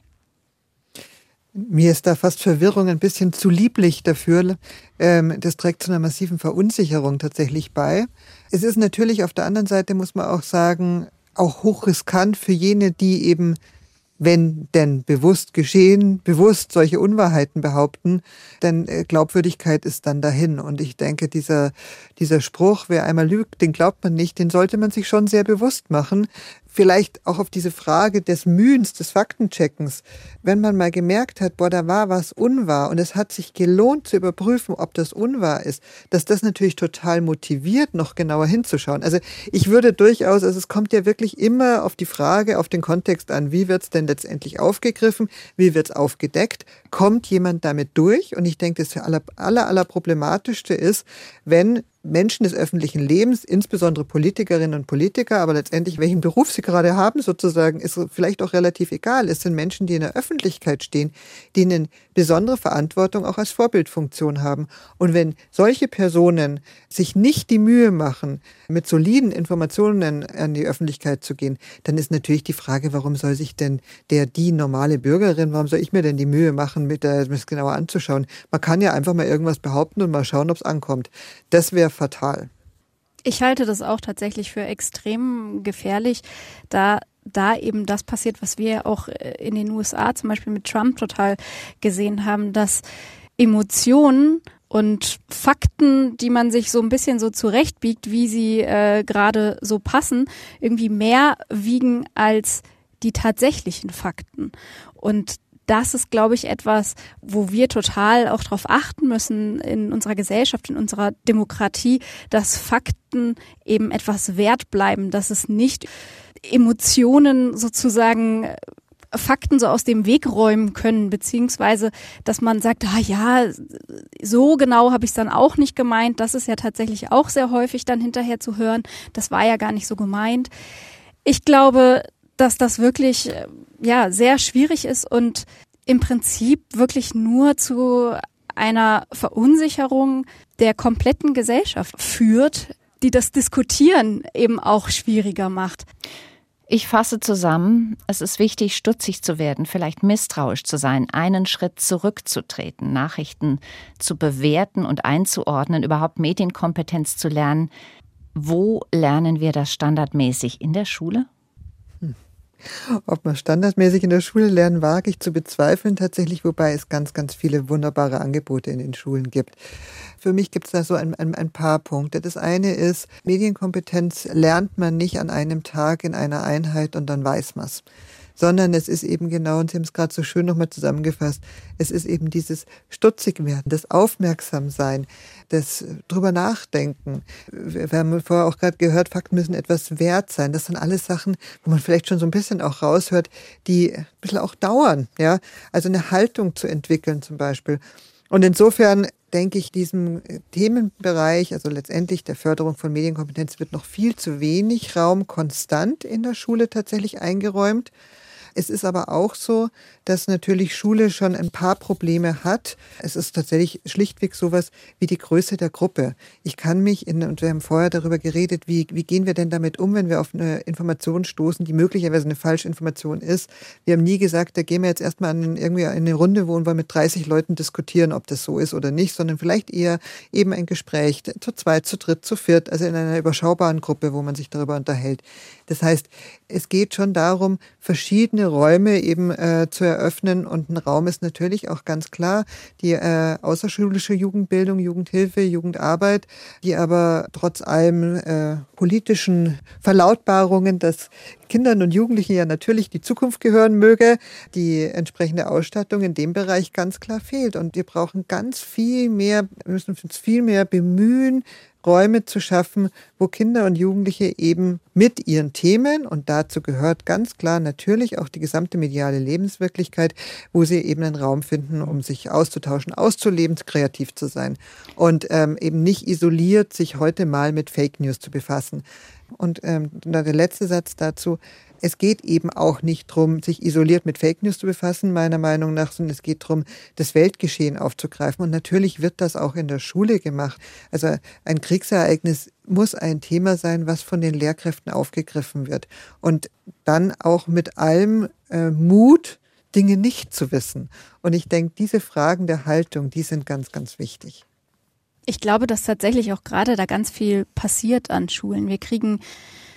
S5: Mir ist da fast Verwirrung ein bisschen zu lieblich dafür. Ähm, das trägt zu einer massiven Verunsicherung tatsächlich bei. Es ist natürlich auf der anderen Seite, muss man auch sagen, auch hochriskant für jene, die eben wenn denn bewusst geschehen, bewusst solche Unwahrheiten behaupten, denn äh, Glaubwürdigkeit ist dann dahin. Und ich denke, dieser, dieser Spruch, wer einmal lügt, den glaubt man nicht, den sollte man sich schon sehr bewusst machen, vielleicht auch auf diese Frage des Mühens, des Faktencheckens, wenn man mal gemerkt hat, boah, da war was unwahr und es hat sich gelohnt zu überprüfen, ob das unwahr ist, dass das natürlich total motiviert, noch genauer hinzuschauen. Also ich würde durchaus, also es kommt ja wirklich immer auf die Frage, auf den Kontext an, wie wird es denn letztendlich aufgegriffen, wie wird es aufgedeckt, kommt jemand damit durch? Und ich denke, das aller, aller, aller problematischste ist, wenn Menschen des öffentlichen Lebens, insbesondere Politikerinnen und Politiker, aber letztendlich welchen Beruf sie gerade haben, sozusagen, ist vielleicht auch relativ egal. Es sind Menschen, die in der Öffentlichkeit stehen, die eine besondere Verantwortung auch als Vorbildfunktion haben. Und wenn solche Personen sich nicht die Mühe machen, mit soliden Informationen an die Öffentlichkeit zu gehen, dann ist natürlich die Frage, warum soll sich denn der, die normale Bürgerin, warum soll ich mir denn die Mühe machen, mit das genauer anzuschauen? Man kann ja einfach mal irgendwas behaupten und mal schauen, ob es ankommt. Das wäre fatal.
S3: Ich halte das auch tatsächlich für extrem gefährlich, da da eben das passiert, was wir auch äh, in den USA zum Beispiel mit Trump total gesehen haben, dass Emotionen und Fakten, die man sich so ein bisschen so zurechtbiegt, wie sie äh, gerade so passen, irgendwie mehr wiegen als die tatsächlichen Fakten. Und das ist, glaube ich, etwas, wo wir total auch darauf achten müssen in unserer Gesellschaft, in unserer Demokratie, dass Fakten eben etwas wert bleiben, dass es nicht Emotionen sozusagen äh, Fakten so aus dem Weg räumen können, beziehungsweise dass man sagt, ah ja, so genau habe ich es dann auch nicht gemeint. Das ist ja tatsächlich auch sehr häufig dann hinterher zu hören. Das war ja gar nicht so gemeint. Ich glaube, dass das wirklich äh, ja sehr schwierig ist und im Prinzip wirklich nur zu einer Verunsicherung der kompletten Gesellschaft führt, die das Diskutieren eben auch schwieriger macht.
S2: Ich fasse zusammen, es ist wichtig, stutzig zu werden, vielleicht misstrauisch zu sein, einen Schritt zurückzutreten, Nachrichten zu bewerten und einzuordnen, überhaupt Medienkompetenz zu lernen. Wo lernen wir das standardmäßig? In der Schule?
S5: Ob man standardmäßig in der Schule lernen, wage ich zu bezweifeln tatsächlich, wobei es ganz, ganz viele wunderbare Angebote in den Schulen gibt. Für mich gibt es da so ein, ein, ein paar Punkte. Das eine ist, Medienkompetenz lernt man nicht an einem Tag in einer Einheit und dann weiß man es sondern es ist eben genau, und Sie haben es gerade so schön nochmal zusammengefasst, es ist eben dieses Stutzigwerden, das Aufmerksamsein, das drüber nachdenken. Wir haben vorher auch gerade gehört, Fakten müssen etwas wert sein. Das sind alles Sachen, wo man vielleicht schon so ein bisschen auch raushört, die ein bisschen auch dauern, ja. Also eine Haltung zu entwickeln zum Beispiel. Und insofern denke ich, diesem Themenbereich, also letztendlich der Förderung von Medienkompetenz, wird noch viel zu wenig Raum konstant in der Schule tatsächlich eingeräumt. Es ist aber auch so, dass natürlich Schule schon ein paar Probleme hat. Es ist tatsächlich schlichtweg sowas wie die Größe der Gruppe. Ich kann mich in, und wir haben vorher darüber geredet, wie, wie gehen wir denn damit um, wenn wir auf eine Information stoßen, die möglicherweise eine falsche Information ist. Wir haben nie gesagt, da gehen wir jetzt erstmal in, irgendwie in eine Runde, wo wir mit 30 Leuten diskutieren, ob das so ist oder nicht, sondern vielleicht eher eben ein Gespräch zu zweit, zu dritt, zu viert, also in einer überschaubaren Gruppe, wo man sich darüber unterhält. Das heißt, es geht schon darum, verschiedene Räume eben äh, zu eröffnen. Und ein Raum ist natürlich auch ganz klar die äh, außerschulische Jugendbildung, Jugendhilfe, Jugendarbeit, die aber trotz allem äh, politischen Verlautbarungen, dass Kindern und Jugendlichen ja natürlich die Zukunft gehören möge, die entsprechende Ausstattung in dem Bereich ganz klar fehlt. Und wir brauchen ganz viel mehr, wir müssen uns viel mehr bemühen, Räume zu schaffen, wo Kinder und Jugendliche eben mit ihren Themen, und dazu gehört ganz klar natürlich auch die gesamte mediale Lebenswirklichkeit, wo sie eben einen Raum finden, um sich auszutauschen, auszuleben, kreativ zu sein und ähm, eben nicht isoliert sich heute mal mit Fake News zu befassen. Und ähm, der letzte Satz dazu, es geht eben auch nicht darum, sich isoliert mit Fake News zu befassen, meiner Meinung nach, sondern es geht darum, das Weltgeschehen aufzugreifen. Und natürlich wird das auch in der Schule gemacht. Also ein Kriegsereignis muss ein Thema sein, was von den Lehrkräften aufgegriffen wird. Und dann auch mit allem äh, Mut, Dinge nicht zu wissen. Und ich denke, diese Fragen der Haltung, die sind ganz, ganz wichtig.
S3: Ich glaube, dass tatsächlich auch gerade da ganz viel passiert an Schulen. Wir kriegen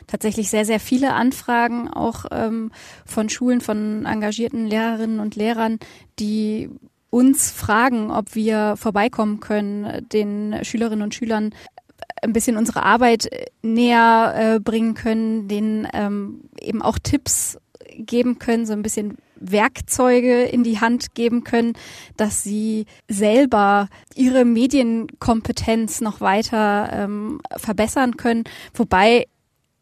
S3: tatsächlich sehr, sehr viele Anfragen auch ähm, von Schulen, von engagierten Lehrerinnen und Lehrern, die uns fragen, ob wir vorbeikommen können, den Schülerinnen und Schülern ein bisschen unsere Arbeit näher äh, bringen können, denen ähm, eben auch Tipps geben können, so ein bisschen Werkzeuge in die Hand geben können, dass sie selber ihre Medienkompetenz noch weiter ähm, verbessern können. Wobei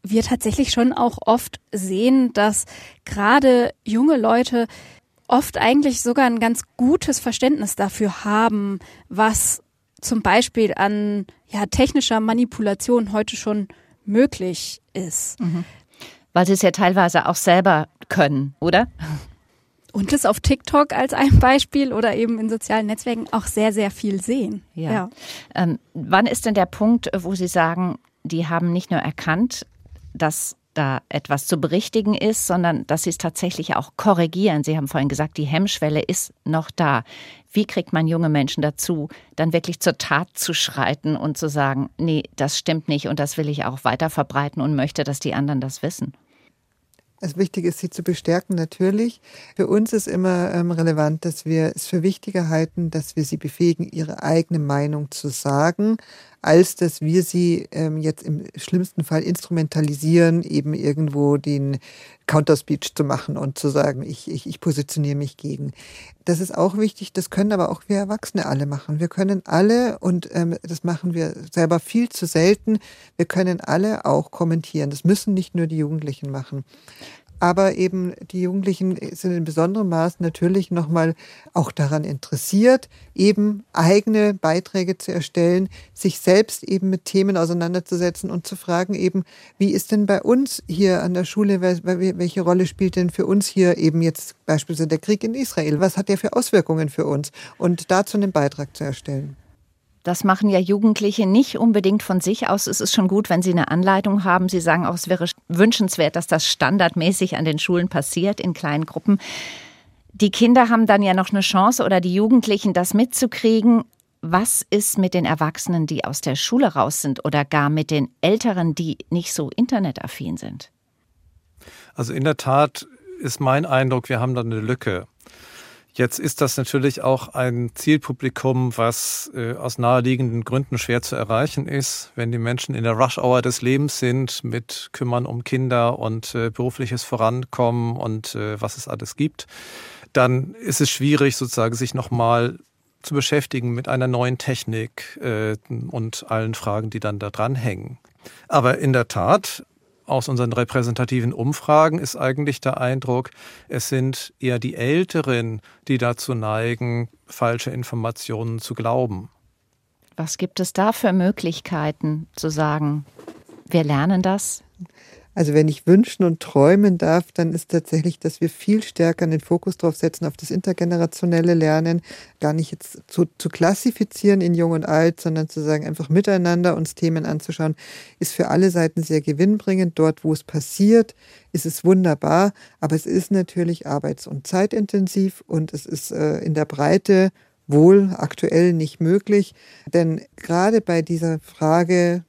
S3: wir tatsächlich schon auch oft sehen, dass gerade junge Leute oft eigentlich sogar ein ganz gutes Verständnis dafür haben, was zum Beispiel an ja, technischer Manipulation heute schon möglich ist. Mhm.
S2: Weil sie es ja teilweise auch selber können, oder?
S3: Und es auf TikTok als ein Beispiel oder eben in sozialen Netzwerken auch sehr, sehr viel sehen.
S2: Ja. ja. Ähm, wann ist denn der Punkt, wo Sie sagen, die haben nicht nur erkannt, dass da etwas zu berichtigen ist, sondern dass sie es tatsächlich auch korrigieren. Sie haben vorhin gesagt, die Hemmschwelle ist noch da. Wie kriegt man junge Menschen dazu, dann wirklich zur Tat zu schreiten und zu sagen, nee, das stimmt nicht und das will ich auch weiter verbreiten und möchte, dass die anderen das wissen?
S5: Es wichtig ist, sie zu bestärken, natürlich. Für uns ist immer ähm, relevant, dass wir es für wichtiger halten, dass wir sie befähigen, ihre eigene Meinung zu sagen, als dass wir sie ähm, jetzt im schlimmsten Fall instrumentalisieren, eben irgendwo den Counterspeech zu machen und zu sagen, ich, ich, ich positioniere mich gegen. Das ist auch wichtig, das können aber auch wir Erwachsene alle machen. Wir können alle, und ähm, das machen wir selber viel zu selten, wir können alle auch kommentieren. Das müssen nicht nur die Jugendlichen machen. Aber eben die Jugendlichen sind in besonderem Maß natürlich nochmal auch daran interessiert, eben eigene Beiträge zu erstellen, sich selbst eben mit Themen auseinanderzusetzen und zu fragen eben, wie ist denn bei uns hier an der Schule, welche Rolle spielt denn für uns hier eben jetzt beispielsweise der Krieg in Israel? Was hat der für Auswirkungen für uns? Und dazu einen Beitrag zu erstellen.
S2: Das machen ja Jugendliche nicht unbedingt von sich aus. Es ist schon gut, wenn sie eine Anleitung haben. Sie sagen auch, es wäre wünschenswert, dass das standardmäßig an den Schulen passiert in kleinen Gruppen. Die Kinder haben dann ja noch eine Chance oder die Jugendlichen, das mitzukriegen. Was ist mit den Erwachsenen, die aus der Schule raus sind oder gar mit den Älteren, die nicht so internetaffin sind?
S4: Also in der Tat ist mein Eindruck, wir haben da eine Lücke. Jetzt ist das natürlich auch ein Zielpublikum, was äh, aus naheliegenden Gründen schwer zu erreichen ist. Wenn die Menschen in der Rush-Hour des Lebens sind, mit Kümmern um Kinder und äh, berufliches Vorankommen und äh, was es alles gibt, dann ist es schwierig, sozusagen sich nochmal zu beschäftigen mit einer neuen Technik äh, und allen Fragen, die dann da dran hängen. Aber in der Tat, aus unseren repräsentativen Umfragen ist eigentlich der Eindruck, es sind eher die Älteren, die dazu neigen, falsche Informationen zu glauben.
S2: Was gibt es da für Möglichkeiten zu sagen, wir lernen das?
S5: Also wenn ich wünschen und träumen darf, dann ist tatsächlich, dass wir viel stärker den Fokus drauf setzen auf das intergenerationelle Lernen, gar nicht jetzt zu, zu klassifizieren in Jung und Alt, sondern zu sagen, einfach miteinander uns Themen anzuschauen, ist für alle Seiten sehr gewinnbringend. Dort, wo es passiert, ist es wunderbar, aber es ist natürlich arbeits- und zeitintensiv und es ist äh, in der Breite wohl aktuell nicht möglich. Denn gerade bei dieser Frage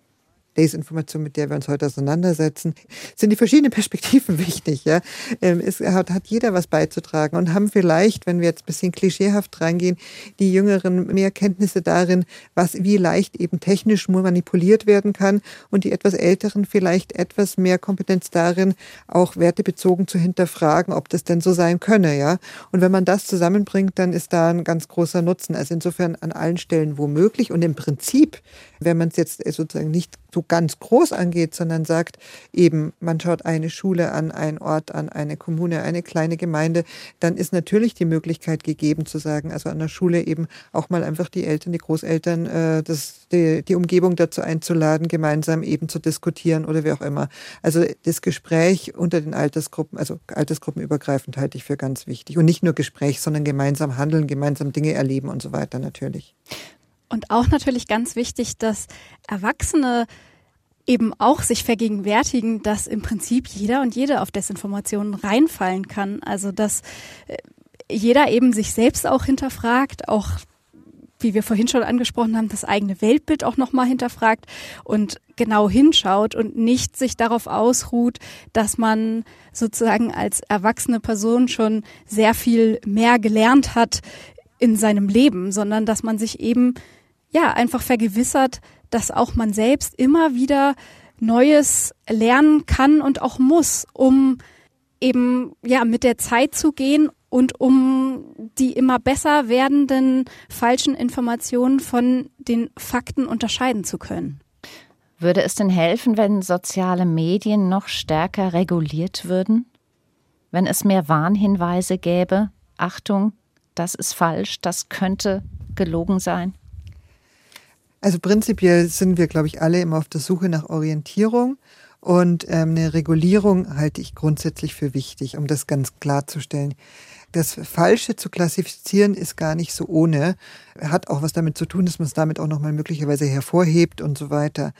S5: Desinformation, mit der wir uns heute auseinandersetzen, sind die verschiedenen Perspektiven wichtig. Ja? Ähm, es hat, hat jeder was beizutragen und haben vielleicht, wenn wir jetzt ein bisschen klischeehaft reingehen, die Jüngeren mehr Kenntnisse darin, was wie leicht eben technisch manipuliert werden kann und die etwas Älteren vielleicht etwas mehr Kompetenz darin, auch wertebezogen zu hinterfragen, ob das denn so sein könne. Ja? Und wenn man das zusammenbringt, dann ist da ein ganz großer Nutzen. Also insofern an allen Stellen womöglich und im Prinzip, wenn man es jetzt sozusagen nicht so ganz groß angeht, sondern sagt eben, man schaut eine Schule an, einen Ort an, eine Kommune, eine kleine Gemeinde, dann ist natürlich die Möglichkeit gegeben zu sagen, also an der Schule eben auch mal einfach die Eltern, die Großeltern, äh, das, die, die Umgebung dazu einzuladen, gemeinsam eben zu diskutieren oder wie auch immer. Also das Gespräch unter den Altersgruppen, also altersgruppenübergreifend halte ich für ganz wichtig. Und nicht nur Gespräch, sondern gemeinsam handeln, gemeinsam Dinge erleben und so weiter natürlich.
S3: Und auch natürlich ganz wichtig, dass Erwachsene eben auch sich vergegenwärtigen, dass im Prinzip jeder und jede auf Desinformationen reinfallen kann. Also dass äh, jeder eben sich selbst auch hinterfragt, auch wie wir vorhin schon angesprochen haben, das eigene Weltbild auch nochmal hinterfragt und genau hinschaut und nicht sich darauf ausruht, dass man sozusagen als erwachsene Person schon sehr viel mehr gelernt hat in seinem Leben, sondern dass man sich eben ja einfach vergewissert, dass auch man selbst immer wieder Neues lernen kann und auch muss, um eben ja mit der Zeit zu gehen und um die immer besser werdenden falschen Informationen von den Fakten unterscheiden zu können.
S2: Würde es denn helfen, wenn soziale Medien noch stärker reguliert würden? Wenn es mehr Warnhinweise gäbe? Achtung, das ist falsch, das könnte gelogen sein?
S5: Also prinzipiell sind wir, glaube ich, alle immer auf der Suche nach Orientierung. Und ähm, eine Regulierung halte ich grundsätzlich für wichtig, um das ganz klarzustellen. Das Falsche zu klassifizieren ist gar nicht so ohne. Hat auch was damit zu tun, dass man es damit auch nochmal möglicherweise hervorhebt und so weiter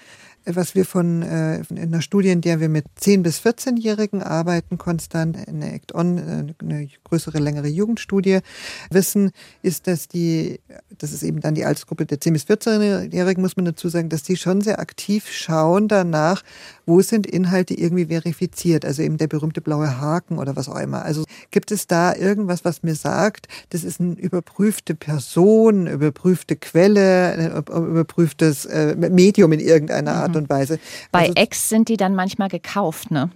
S5: was wir von äh, in einer Studie, in der wir mit 10- bis 14-Jährigen arbeiten, konstant, eine Act-On, äh, eine größere, längere Jugendstudie, wissen, ist, dass die, das ist eben dann die Altersgruppe der 10- bis 14-Jährigen, muss man dazu sagen, dass die schon sehr aktiv schauen danach, wo sind Inhalte irgendwie verifiziert, also eben der berühmte blaue Haken oder was auch immer. Also gibt es da irgendwas, was mir sagt, das ist eine überprüfte Person, überprüfte Quelle, ein überprüftes äh, Medium in irgendeiner Art Art und Weise.
S2: Bei also, Ex sind die dann manchmal gekauft, ne?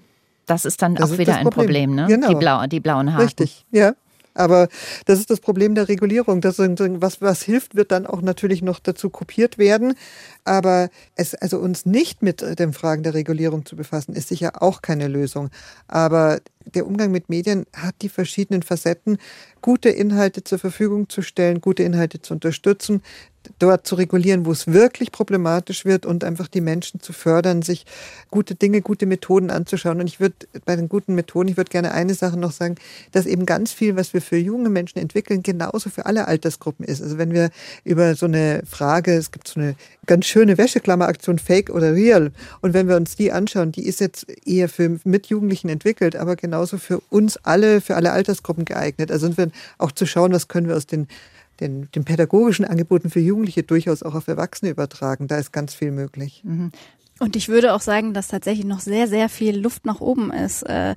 S2: Das ist dann das auch ist wieder ein Problem, ne?
S5: Genau.
S2: Die, Blau, die blauen Haken.
S5: Richtig, ja. Aber das ist das Problem der Regulierung. Das, was, was hilft, wird dann auch natürlich noch dazu kopiert werden. Aber es, also uns nicht mit den Fragen der Regulierung zu befassen, ist sicher auch keine Lösung. Aber der Umgang mit Medien hat die verschiedenen Facetten, gute Inhalte zur Verfügung zu stellen, gute Inhalte zu unterstützen, dort zu regulieren, wo es wirklich problematisch wird und einfach die Menschen zu fördern, sich gute Dinge, gute Methoden anzuschauen. Und ich würde bei den guten Methoden, ich würde gerne eine Sache noch sagen, dass eben ganz viel, was wir für junge Menschen entwickeln, genauso für alle Altersgruppen ist. Also wenn wir über so eine Frage, es gibt so eine ganz schöne Wäscheklammeraktion, Fake oder Real, und wenn wir uns die anschauen, die ist jetzt eher für Mitjugendlichen entwickelt, aber genauso für uns alle, für alle Altersgruppen geeignet. Also auch zu schauen, was können wir aus den den, den pädagogischen Angeboten für Jugendliche durchaus auch auf Erwachsene übertragen. Da ist ganz viel möglich.
S3: Mhm. Und ich würde auch sagen, dass tatsächlich noch sehr, sehr viel Luft nach oben ist, äh,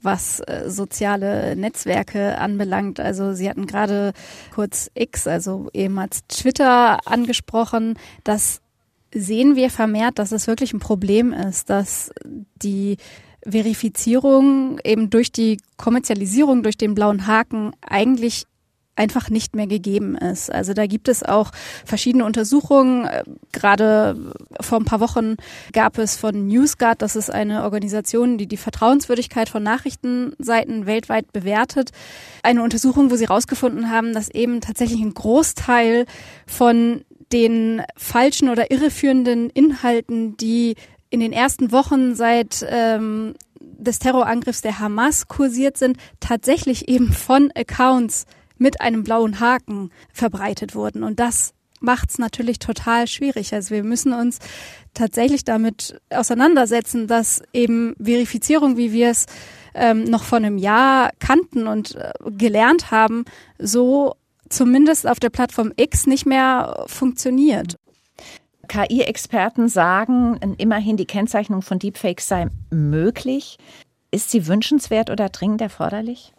S3: was äh, soziale Netzwerke anbelangt. Also Sie hatten gerade kurz X, also ehemals Twitter angesprochen. Das sehen wir vermehrt, dass es wirklich ein Problem ist, dass die Verifizierung eben durch die Kommerzialisierung, durch den blauen Haken eigentlich einfach nicht mehr gegeben ist. Also da gibt es auch verschiedene Untersuchungen. Gerade vor ein paar Wochen gab es von NewsGuard, das ist eine Organisation, die die Vertrauenswürdigkeit von Nachrichtenseiten weltweit bewertet, eine Untersuchung, wo sie herausgefunden haben, dass eben tatsächlich ein Großteil von den falschen oder irreführenden Inhalten, die in den ersten Wochen seit ähm, des Terrorangriffs der Hamas kursiert sind, tatsächlich eben von Accounts mit einem blauen Haken verbreitet wurden. Und das macht es natürlich total schwierig. Also wir müssen uns tatsächlich damit auseinandersetzen, dass eben Verifizierung, wie wir es ähm, noch vor einem Jahr kannten und äh, gelernt haben, so zumindest auf der Plattform X nicht mehr funktioniert.
S2: KI-Experten sagen, immerhin die Kennzeichnung von Deepfakes sei möglich. Ist sie wünschenswert oder dringend erforderlich?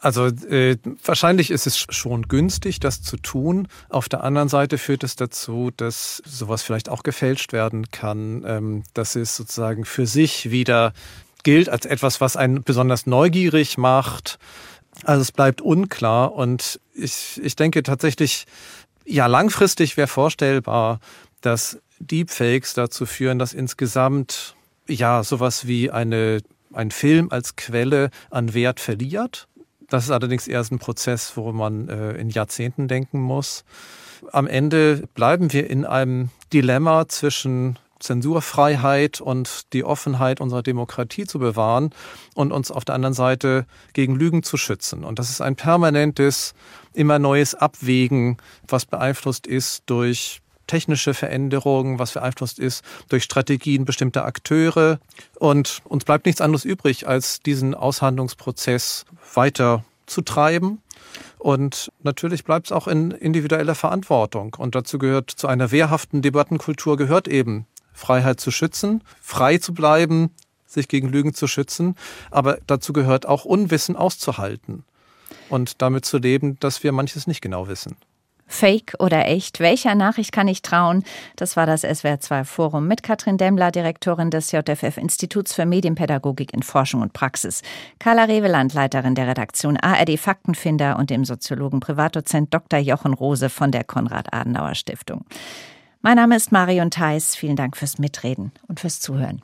S4: Also äh, wahrscheinlich ist es schon günstig, das zu tun. Auf der anderen Seite führt es dazu, dass sowas vielleicht auch gefälscht werden kann, ähm, dass es sozusagen für sich wieder gilt als etwas, was einen besonders neugierig macht. Also es bleibt unklar und ich, ich denke tatsächlich, ja, langfristig wäre vorstellbar, dass Deepfakes dazu führen, dass insgesamt ja sowas wie eine ein Film als Quelle an Wert verliert das ist allerdings erst ein Prozess, wo man äh, in Jahrzehnten denken muss. Am Ende bleiben wir in einem Dilemma zwischen Zensurfreiheit und die Offenheit unserer Demokratie zu bewahren und uns auf der anderen Seite gegen Lügen zu schützen. Und das ist ein permanentes, immer neues Abwägen, was beeinflusst ist durch technische Veränderungen, was beeinflusst ist durch Strategien bestimmter Akteure. Und uns bleibt nichts anderes übrig, als diesen Aushandlungsprozess weiter zu treiben Und natürlich bleibt es auch in individueller Verantwortung. Und dazu gehört, zu einer wehrhaften Debattenkultur gehört eben Freiheit zu schützen, frei zu bleiben, sich gegen Lügen zu schützen. Aber dazu gehört auch Unwissen auszuhalten und damit zu leben, dass wir manches nicht genau wissen.
S2: Fake oder echt? Welcher Nachricht kann ich trauen? Das war das SWR2 Forum mit Katrin Demmler, Direktorin des JFF Instituts für Medienpädagogik in Forschung und Praxis, Carla Reveland, Leiterin der Redaktion ARD Faktenfinder und dem Soziologen Privatdozent Dr. Jochen Rose von der Konrad-Adenauer Stiftung. Mein Name ist Marion Theis. Vielen Dank fürs Mitreden und fürs Zuhören.